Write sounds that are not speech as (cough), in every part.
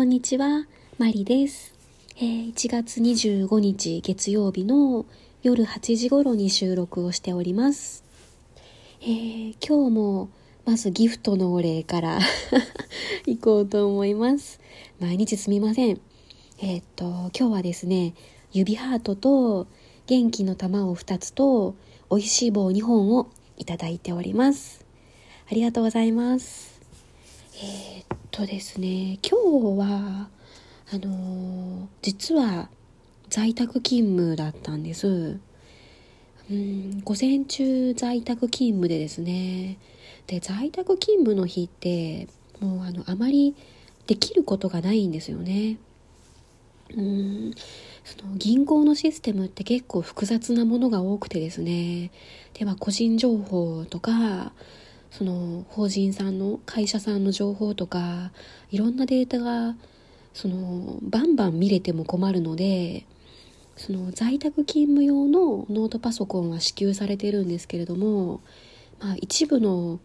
こんにちは、マリです。えー、1月25日月曜日の夜8時頃に収録をしております。えー、今日もまずギフトのお礼から (laughs) 行こうと思います。毎日すみません。えー、っと、今日はですね、指ハートと元気の玉を2つと美味しい棒2本をいただいております。ありがとうございます。えー、っとですね、今日は、あのー、実は在宅勤務だったんです。うん、午前中在宅勤務でですね、で、在宅勤務の日って、もうあの、あまりできることがないんですよね。うんその銀行のシステムって結構複雑なものが多くてですねでは個人情報とかその法人さんの会社さんの情報とかいろんなデータがそのバンバン見れても困るのでその在宅勤務用のノートパソコンは支給されてるんですけれども、まあ、一部の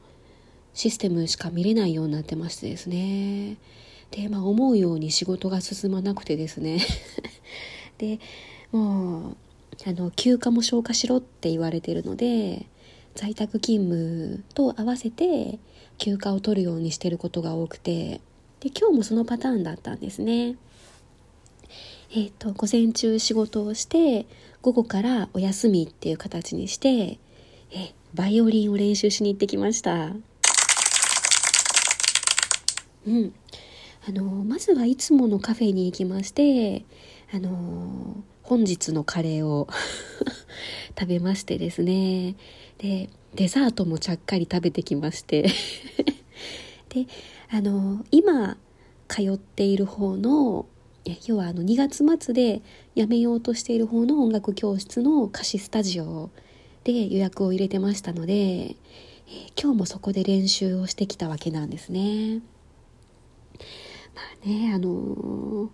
システムしか見れないようになってましてですね。で、まあ、思うように仕事が進まなくてですね。(laughs) でもうあの休暇も消化しろって言われてるので在宅勤務と合わせて休暇を取るようにしてることが多くてで今日もそのパターンだったんですね。えっ、ー、と午前中仕事をして午後からお休みっていう形にしてえバイオリンを練習しに行ってきました。うん、あのまずはいつものカフェに行きましてあの本日のカレーを (laughs) 食べましてですねでデザートもちゃっかり食べてきまして (laughs) であの今通っている方の要はあの2月末で辞めようとしている方の音楽教室の貸しスタジオで予約を入れてましたので、え今日もそこで練習をしてきたわけなんですね。まあねあの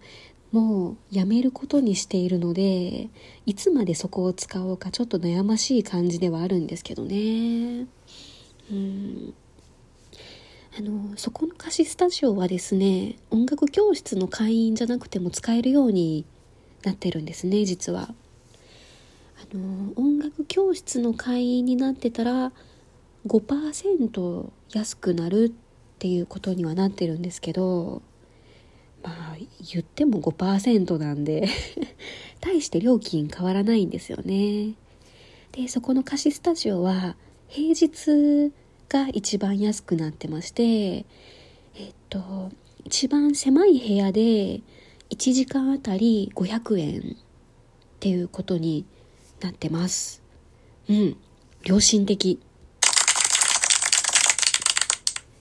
もうやめることにしているのでいつまでそこを使おうかちょっと悩ましい感じではあるんですけどね。うん。あのそこの貸しスタジオはですね音楽教室の会員じゃなくても使えるようになってるんですね実は。あの音楽教室の会員になってたら5%安くなるっていうことにはなってるんですけどまあ言っても5%なんで (laughs) 大して料金変わらないんですよね。でそこの貸しスタジオは平日が一番安くなってましてえっと一番狭い部屋で1時間あたり500円っていうことになってます。うん。良心的。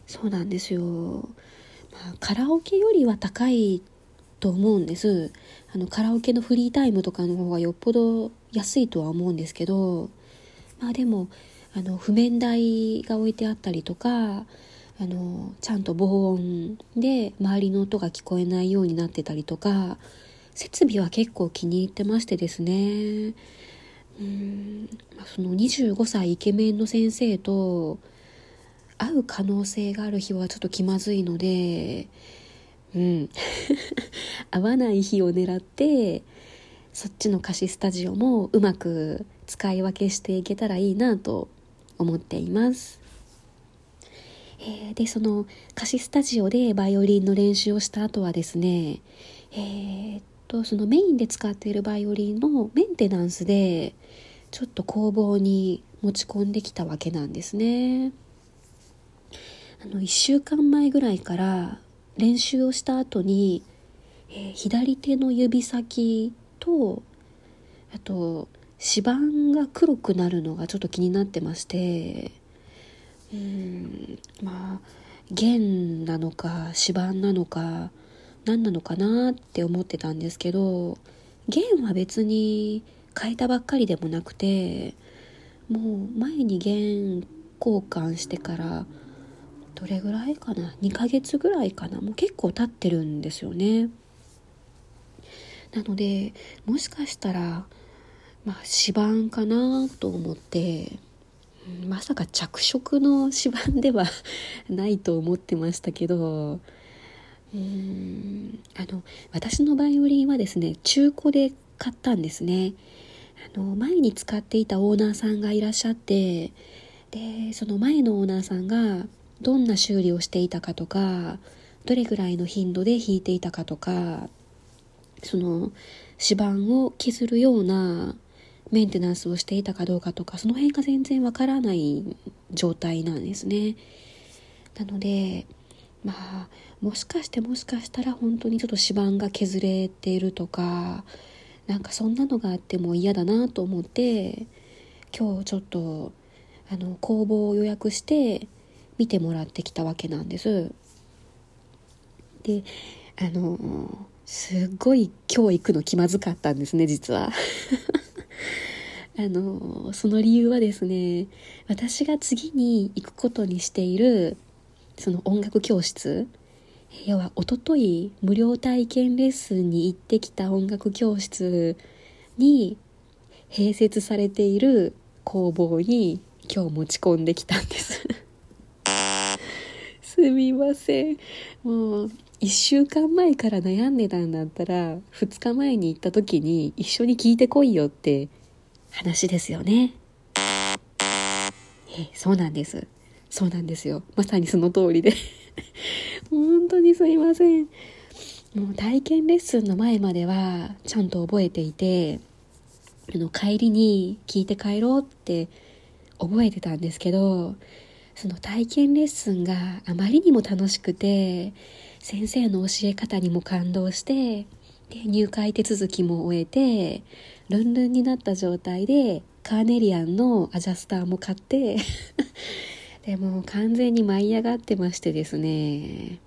そうなんですよ。カラオケよりは高いと思うんです。あのカラオケのフリータイムとかの方がよっぽど安いとは思うんですけどまあでもあの譜面台が置いてあったりとかあのちゃんと防音で周りの音が聞こえないようになってたりとか設備は結構気に入ってましてですね。うんその25歳イケメンの先生と会う可能性がある日はちょっと気まずいのでうん (laughs) 会わない日を狙ってそっちの貸しスタジオもうまく使い分けしていけたらいいなと思っています。えー、でその貸しスタジオでバイオリンの練習をした後はですねえー、っとそのメインで使っているバイオリンのメンテナンスでちょっと工房に持ち込んできたわけなんですね。あの1週間前ぐらいから練習をした後に、えー、左手の指先とあと指板が黒くなるのがちょっと気になってましてうんまあ弦なのか指板なのか何なのかなって思ってたんですけど弦は別に変えたばっかりでもなくてもう前に弦交換してからどれぐらいかな？2ヶ月ぐらいかな？もう結構経ってるんですよね。なのでもしかしたらまあ指板かなと思ってまさか着色の指板では (laughs) ないと思ってましたけどうーんあの私のバイオリンはですね中古で買ったんですね。あの前に使っていたオーナーさんがいらっしゃってでその前のオーナーさんがどんな修理をしていたかとかどれぐらいの頻度で弾いていたかとかその指板を削るようなメンテナンスをしていたかどうかとかその辺が全然わからない状態なんですね。なのでまあもしかしてもしかしたら本当にちょっと指板が削れているとかなんかそんなのがあっても嫌だなと思って今日ちょっとあの工房を予約して見てもらってきたわけなんです。であのすっごい今日行くの気まずかったんですね実は。(laughs) あのその理由はですね私が次に行くことにしているその音楽教室要はおととい無料体験レッスンに行ってきた音楽教室に併設されている工房に今日持ち込んできたんです。(laughs) すみません。もう1週間前から悩んでたんだったら2日前に行った時に一緒に聞いてこいよって話ですよね。えそうなんです。そうなんですよ。まさにその通りで。(laughs) 本当にすいません。もう体験レッスンの前まではちゃんと覚えていてあの帰りに聞いて帰ろうって覚えてたんですけどその体験レッスンがあまりにも楽しくて先生の教え方にも感動してで入会手続きも終えてルンルンになった状態でカーネリアンのアジャスターも買って (laughs) でも完全に舞い上がってましてですね。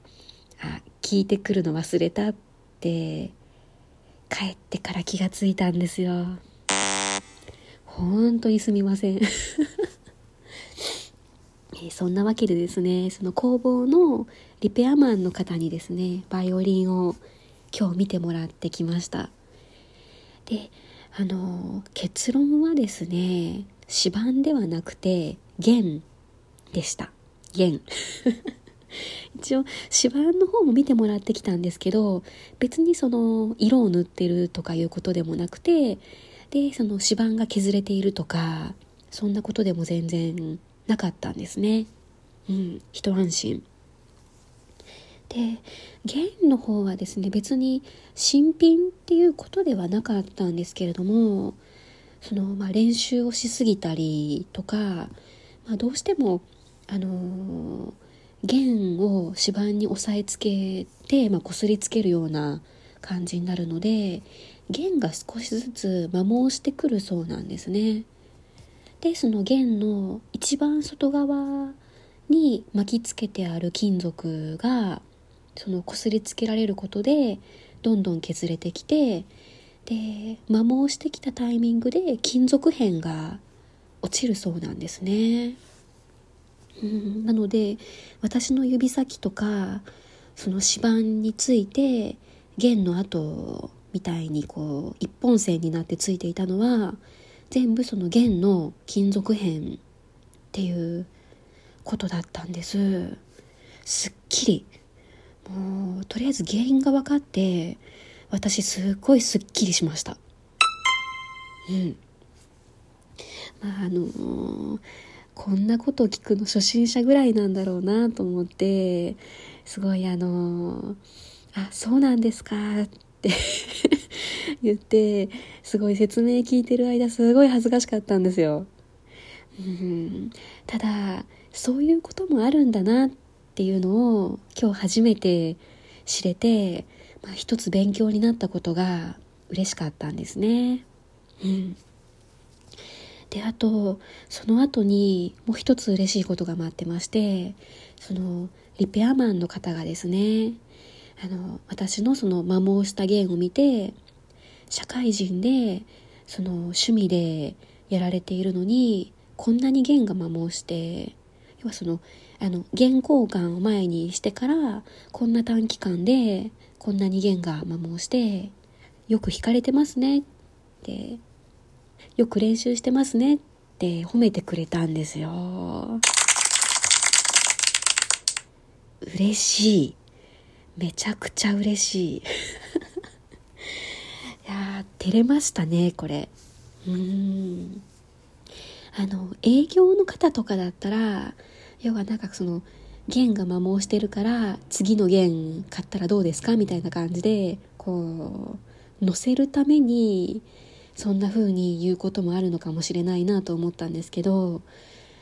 あ聞いてくるの忘れたって帰ってから気がついたんですよ。本当にすみません。(laughs) えそんなわけでですねその工房のリペアマンの方にですねバイオリンを今日見てもらってきました。であの結論はですね指板ではなくて弦でした。弦。(laughs) 一応指板の方も見てもらってきたんですけど別にその色を塗ってるとかいうことでもなくてでその指板が削れているとかそんなことでも全然なかったんですね。うん。一安心。で弦の方はですね別に新品っていうことではなかったんですけれどもその、まあ、練習をしすぎたりとか、まあ、どうしてもあのー、弦を指板に押さえつけて、まあ、こすりつけるような感じになるので弦が少しずつ摩耗してくるそうなんですね。でその弦の一番外側に巻きつけてある金属がその擦りつけられることでどんどん削れてきてで摩耗してきたタイミングで金属片が落ちるそうなんですね。うん、なので私の指先とかその指板について弦の跡みたいにこう一本線になってついていたのは全部その弦の金属片っていうことだったんです。すっきり。もうとりあえず原因が分かって私すっごいすっきりしました。うん。まああのこんなことを聞くの初心者ぐらいなんだろうなと思ってすごいあのあそうなんですか。っ (laughs) 言ってすごい説明聞いてる間すごい恥ずかしかったんですよ。うんただそういうこともあるんだなっていうのを今日初めて知れて、まあ、一つ勉強になったことが嬉しかったんですね。うん、であとその後にもう一つ嬉しいことが待ってましてそのリペアマンの方がですねあの私のその摩耗した弦を見て社会人でその趣味でやられているのにこんなに弦が摩耗して要はそのあの弦交換を前にしてからこんな短期間でこんなに弦が摩耗してよく弾かれてますねってよく練習してますねって褒めてくれたんですよ。嬉しい。めちゃくちゃ嬉しい。(laughs) いや照れましたねこれ。うん。あの営業の方とかだったら要はなんかその弦が摩耗してるから次の弦買ったらどうですか？みたいな感じでこう乗せるためにそんな風に言うこともあるのかもしれないなと思ったんですけど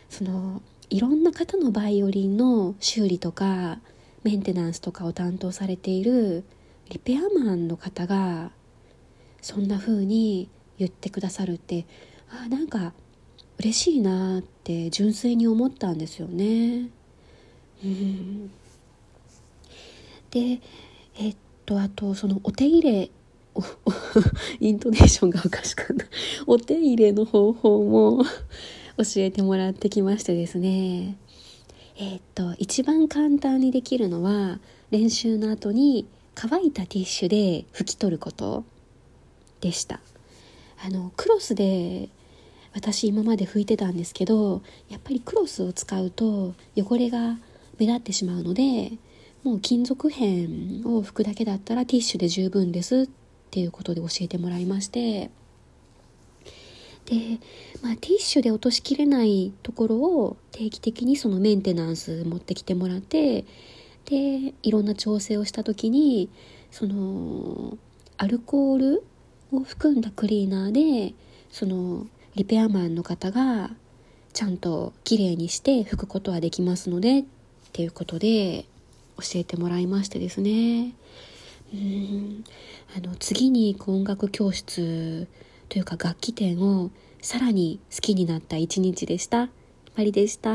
そのいろんな方のバイオリンの修理とかメンテナンスとかを担当されているリペアマンの方がそんな風に言ってくださるってあなんか嬉しいなって純粋に思ったんですよね。でえっとあとそのお手入れ (laughs) イントネーションがおかしかった。お手入れの方法も教えてもらってきましてですね。えっと一番簡単にできるのは練習の後に乾いたティッシュで拭き取ることでした。あのクロスで私今まで拭いてたんですけどやっぱりクロスを使うと汚れが目立ってしまうのでもう金属片を拭くだけだったらティッシュで十分ですっていうことで教えてもらいましてで、まあ、ティッシュで落としきれないところを定期的にそのメンテナンス持ってきてもらってでいろんな調整をした時にそのアルコールを含んだクリーナーでそのリペアマンの方がちゃんときれいにして拭くことはできますのでっていうことで教えてもらいましてですね。うん。あの次に音楽教室というか楽器店をさらに好きになった一日でした。マリでした。